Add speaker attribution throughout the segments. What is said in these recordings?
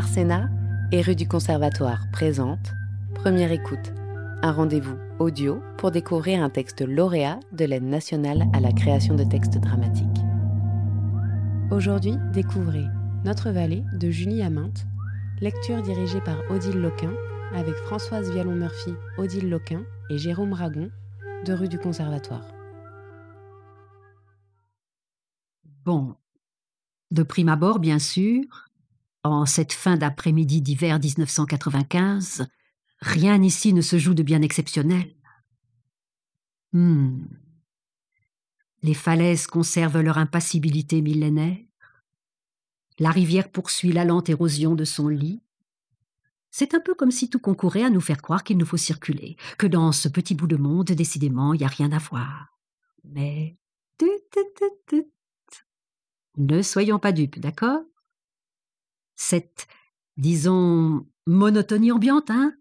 Speaker 1: Arsena et rue du Conservatoire présente Première écoute, un rendez-vous audio pour découvrir un texte lauréat de l'aide nationale à la création de textes dramatiques. Aujourd'hui, découvrez Notre vallée de Julie Aminte, lecture dirigée par Odile Loquin avec Françoise Vialon-Murphy, Odile Loquin et Jérôme Ragon de rue du Conservatoire.
Speaker 2: Bon, de prime abord, bien sûr, en cette fin d'après-midi d'hiver 1995, rien ici ne se joue de bien exceptionnel. Hmm. Les falaises conservent leur impassibilité millénaire. La rivière poursuit la lente érosion de son lit. C'est un peu comme si tout concourait à nous faire croire qu'il nous faut circuler, que dans ce petit bout de monde, décidément, il n'y a rien à voir. Mais. Ne soyons pas dupes, d'accord? Cette, disons, monotonie ambiante, hein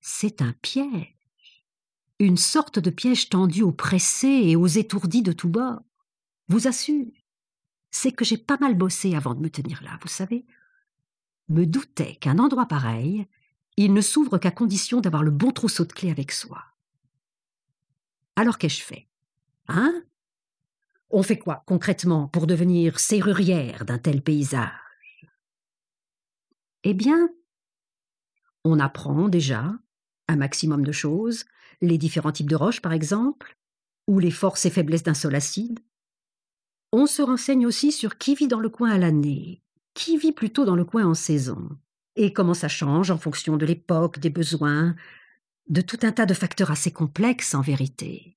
Speaker 2: C'est un piège. Une sorte de piège tendu aux pressés et aux étourdis de tous bords. Vous assure, c'est que j'ai pas mal bossé avant de me tenir là, vous savez. Me doutais qu'un endroit pareil, il ne s'ouvre qu'à condition d'avoir le bon trousseau de clés avec soi. Alors qu'ai-je fait? Hein? On fait quoi concrètement pour devenir serrurière d'un tel paysage? Eh bien, on apprend déjà un maximum de choses, les différents types de roches par exemple, ou les forces et faiblesses d'un sol acide. On se renseigne aussi sur qui vit dans le coin à l'année, qui vit plutôt dans le coin en saison, et comment ça change en fonction de l'époque, des besoins, de tout un tas de facteurs assez complexes en vérité.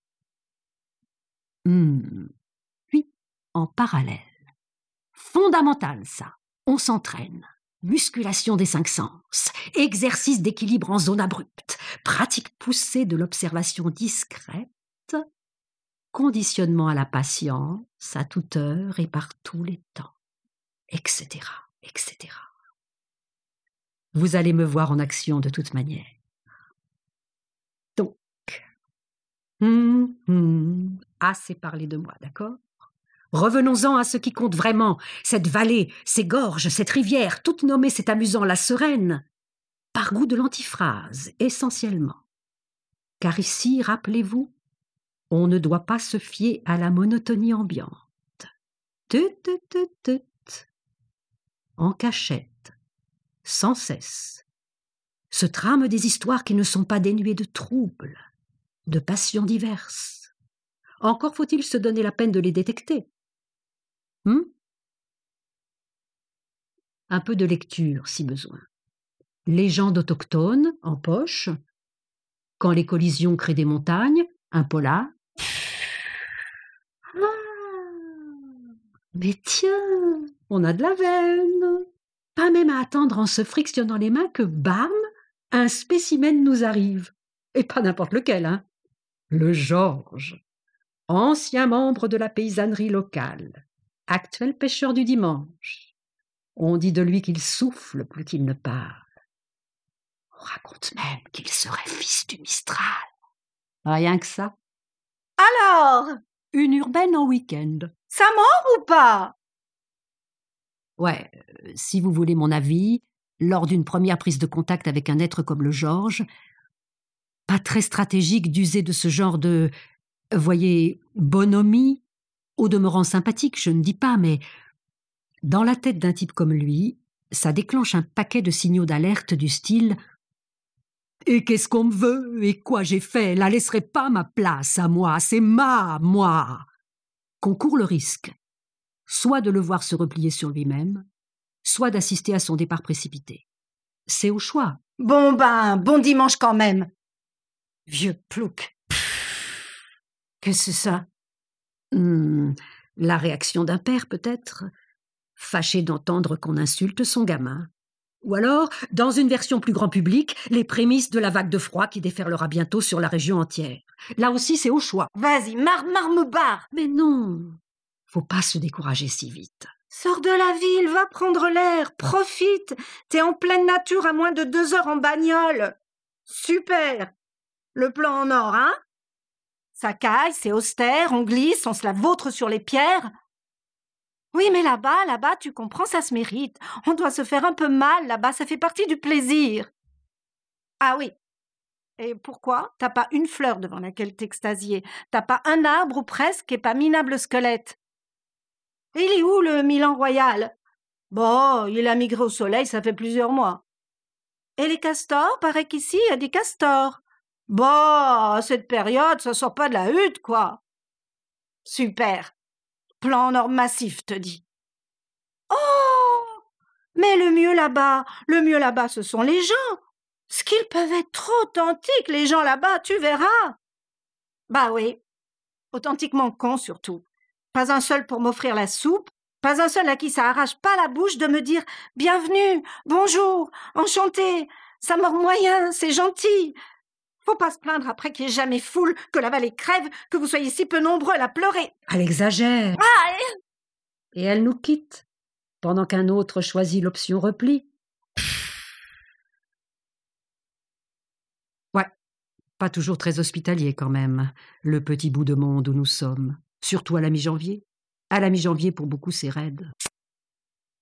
Speaker 2: Hmm en parallèle. Fondamental, ça. On s'entraîne. Musculation des cinq sens, exercice d'équilibre en zone abrupte, pratique poussée de l'observation discrète, conditionnement à la patience, à toute heure et par tous les temps, etc., etc. Vous allez me voir en action de toute manière. Donc, hum, hum, assez parlé de moi, d'accord? Revenons-en à ce qui compte vraiment, cette vallée, ces gorges, cette rivière, toute nommée, c'est amusant, la sereine, par goût de l'antiphrase, essentiellement. Car ici, rappelez-vous, on ne doit pas se fier à la monotonie ambiante. Tut, tut, tut, En cachette, sans cesse, se trament des histoires qui ne sont pas dénuées de troubles, de passions diverses. Encore faut-il se donner la peine de les détecter. Hum Un peu de lecture, si besoin. Légendes autochtones, en poche. Quand les collisions créent des montagnes, un polar. Ah Mais tiens, on a de la veine. Pas même à attendre en se frictionnant les mains que, bam, un spécimen nous arrive. Et pas n'importe lequel, hein. Le Georges, ancien membre de la paysannerie locale, actuel pêcheur du dimanche. On dit de lui qu'il souffle plus qu'il ne parle. On raconte même qu'il serait fils du Mistral. Rien que ça.
Speaker 3: Alors?
Speaker 2: Une urbaine en week-end.
Speaker 3: Ça mord ou pas?
Speaker 2: Ouais, euh, si vous voulez mon avis, lors d'une première prise de contact avec un être comme le Georges, pas très stratégique d'user de ce genre de, voyez, bonhomie au demeurant sympathique, je ne dis pas, mais dans la tête d'un type comme lui, ça déclenche un paquet de signaux d'alerte du style Et qu'est-ce qu'on me veut? Et quoi j'ai fait? La laisserait pas ma place à moi, c'est ma moi Qu'on court le risque, soit de le voir se replier sur lui-même, soit d'assister à son départ précipité. C'est au choix.
Speaker 3: Bon ben, bon dimanche quand même. Vieux plouc. Qu'est-ce que c'est ça?
Speaker 2: Hmm, la réaction d'un père, peut-être, fâché d'entendre qu'on insulte son gamin. Ou alors, dans une version plus grand public, les prémices de la vague de froid qui déferlera bientôt sur la région entière. Là aussi, c'est au choix.
Speaker 3: Vas-y, marre, marre, me barre.
Speaker 2: Mais non, faut pas se décourager si vite.
Speaker 3: Sors de la ville, va prendre l'air, profite. T'es en pleine nature à moins de deux heures en bagnole. Super. Le plan en or, hein? Ça caille, c'est austère, on glisse, on se la vautre sur les pierres. Oui, mais là-bas, là-bas, tu comprends, ça se mérite. On doit se faire un peu mal là-bas, ça fait partie du plaisir. Ah oui. Et pourquoi? T'as pas une fleur devant laquelle t'extasier. T'as pas un arbre ou presque et pas minable squelette. Et il est où le Milan royal? Bon, il a migré au soleil, ça fait plusieurs mois. Et les castors? Paraît qu'ici, il y a des castors. Bon, à cette période, ça sort pas de la hutte, quoi. Super. Plan nord massif, te dis. Oh Mais le mieux là-bas, le mieux là-bas, ce sont les gens. Ce qu'ils peuvent être trop authentiques, les gens là-bas, tu verras. Bah oui. Authentiquement cons, surtout. Pas un seul pour m'offrir la soupe, pas un seul à qui ça arrache pas la bouche de me dire Bienvenue, bonjour, enchanté, ça mord moyen, c'est gentil. Faut pas se plaindre après qu'il n'y ait jamais foule, que la vallée crève, que vous soyez si peu nombreux à la pleurer.
Speaker 2: Elle exagère.
Speaker 3: Ah,
Speaker 2: Et elle nous quitte, pendant qu'un autre choisit l'option repli. Ouais, pas toujours très hospitalier quand même, le petit bout de monde où nous sommes, surtout à la mi-janvier. À la mi-janvier, pour beaucoup, c'est raide.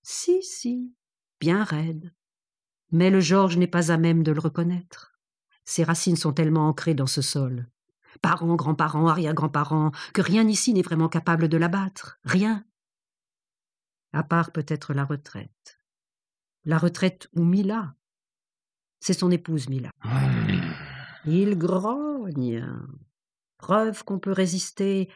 Speaker 2: Si, si, bien raide. Mais le Georges n'est pas à même de le reconnaître. Ses racines sont tellement ancrées dans ce sol. Parents, grands-parents, arrière-grands-parents, que rien ici n'est vraiment capable de l'abattre. Rien. À part peut-être la retraite. La retraite où Mila. C'est son épouse Mila. Il grogne. Preuve qu'on peut résister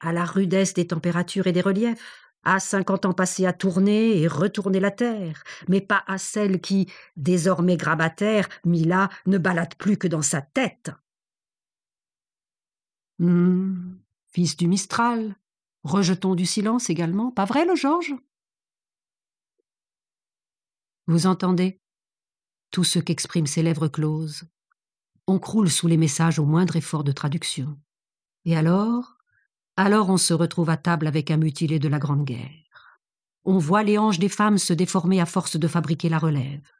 Speaker 2: à la rudesse des températures et des reliefs, à cinquante ans passés à tourner et retourner la terre, mais pas à celle qui, désormais grabataire, Mila, ne balade plus que dans sa tête. Hum, fils du Mistral, rejetons du silence également, pas vrai le Georges? Vous entendez? Tout ce qu'expriment ses lèvres closes. On croule sous les messages au moindre effort de traduction. Et alors, alors on se retrouve à table avec un mutilé de la Grande Guerre. On voit les hanches des femmes se déformer à force de fabriquer la relève.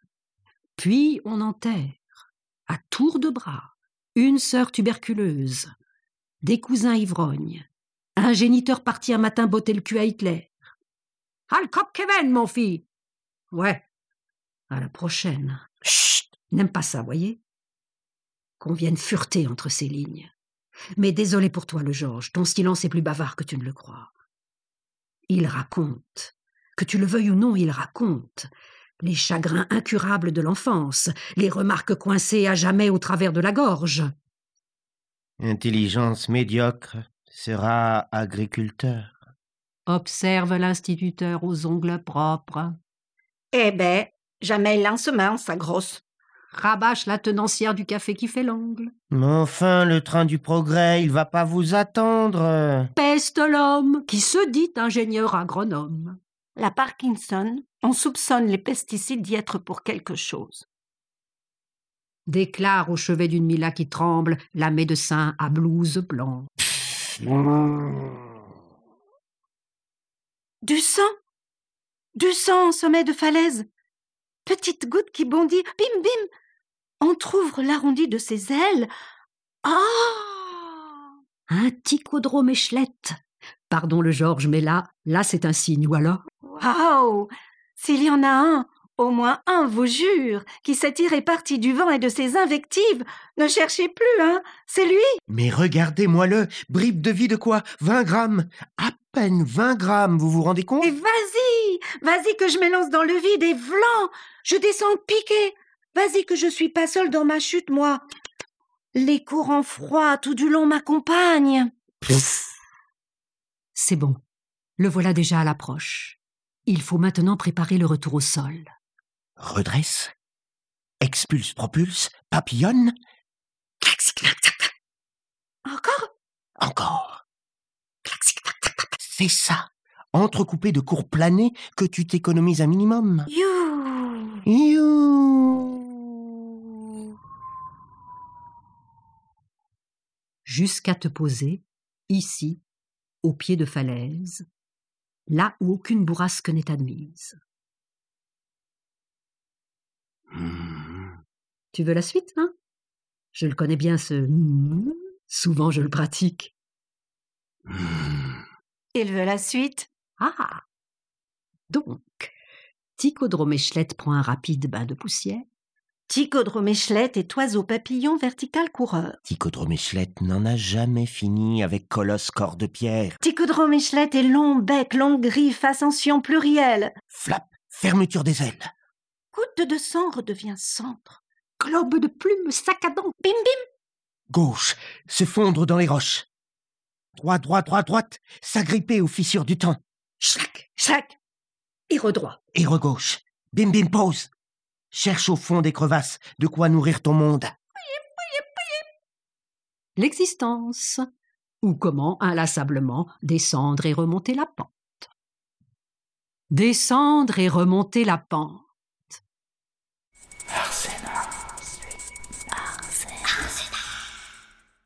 Speaker 2: Puis on enterre, à tour de bras, une sœur tuberculeuse, des cousins ivrognes, un géniteur parti un matin botter le cul à Hitler. Al Kevin, mon fils Ouais, à la prochaine. Chut N'aime pas ça, voyez Qu'on vienne fureter entre ces lignes. Mais désolé pour toi, le Georges, ton silence est plus bavard que tu ne le crois. Il raconte. Que tu le veuilles ou non, il raconte. Les chagrins incurables de l'enfance, les remarques coincées à jamais au travers de la gorge.
Speaker 4: Intelligence médiocre sera agriculteur.
Speaker 2: Observe l'instituteur aux ongles propres.
Speaker 3: Eh ben, jamais lancement, sa grosse.
Speaker 2: Rabâche la tenancière du café qui fait l'angle.
Speaker 4: Mais enfin, le train du progrès, il va pas vous attendre.
Speaker 2: Peste l'homme qui se dit ingénieur agronome.
Speaker 3: La Parkinson, on soupçonne les pesticides d'y être pour quelque chose.
Speaker 2: Déclare au chevet d'une Mila qui tremble la médecin à blouse blanc.
Speaker 3: Du sang Du sang au sommet de falaise Petite goutte qui bondit, bim bim Entr'ouvre l'arrondi de ses ailes. Ah!
Speaker 2: Un ticodrome échelette. Pardon le Georges, mais là, là c'est un signe, ou alors?
Speaker 3: Waouh! S'il y en a un, au moins un, vous jure, qui s'est tiré parti du vent et de ses invectives, ne cherchez plus, hein C'est lui!
Speaker 4: Mais regardez-moi-le Bribe de vie de quoi? Vingt grammes! À peine vingt grammes, vous vous rendez compte?
Speaker 3: Et vas-y! Vas-y que je m'élance dans le vide et vlan Je descends piqué Vas-y que je suis pas seule dans ma chute, moi. Les courants froids tout du long m'accompagnent.
Speaker 2: C'est bon. Le voilà déjà à l'approche. Il faut maintenant préparer le retour au sol.
Speaker 4: Redresse. Expulse, propulse Papillonne.
Speaker 3: Encore?
Speaker 4: Encore. C'est ça. Entrecoupé de cours planés que tu t'économises un minimum.
Speaker 3: You
Speaker 4: You
Speaker 2: Jusqu'à te poser, ici, au pied de falaise, là où aucune bourrasque n'est admise. Tu veux la suite, hein? Je le connais bien, ce hmm. souvent je le pratique.
Speaker 3: Il veut la suite?
Speaker 2: Ah Donc, Ticodroméchelette prend un rapide bain de poussière.
Speaker 3: Ticodroméchelette est oiseau papillon vertical coureur.
Speaker 4: Ticodroméchelette n'en a jamais fini avec Colosse corps de pierre.
Speaker 3: Ticodroméchelette est long bec, longue griffe, ascension plurielle.
Speaker 4: Flap, fermeture des ailes.
Speaker 3: Goutte de sang redevient centre.
Speaker 2: Globe de plumes, sac à dents.
Speaker 3: Bim bim.
Speaker 4: Gauche, se fondre dans les roches. Droite, droite, droite, droite, s'agripper aux fissures du temps.
Speaker 2: Schlac.
Speaker 3: Chac.
Speaker 2: Et redroit.
Speaker 4: Et regauche. Bim bim pause. Cherche au fond des crevasses de quoi nourrir ton monde.
Speaker 2: L'existence. Ou comment inlassablement descendre et remonter la pente. Descendre et remonter la pente.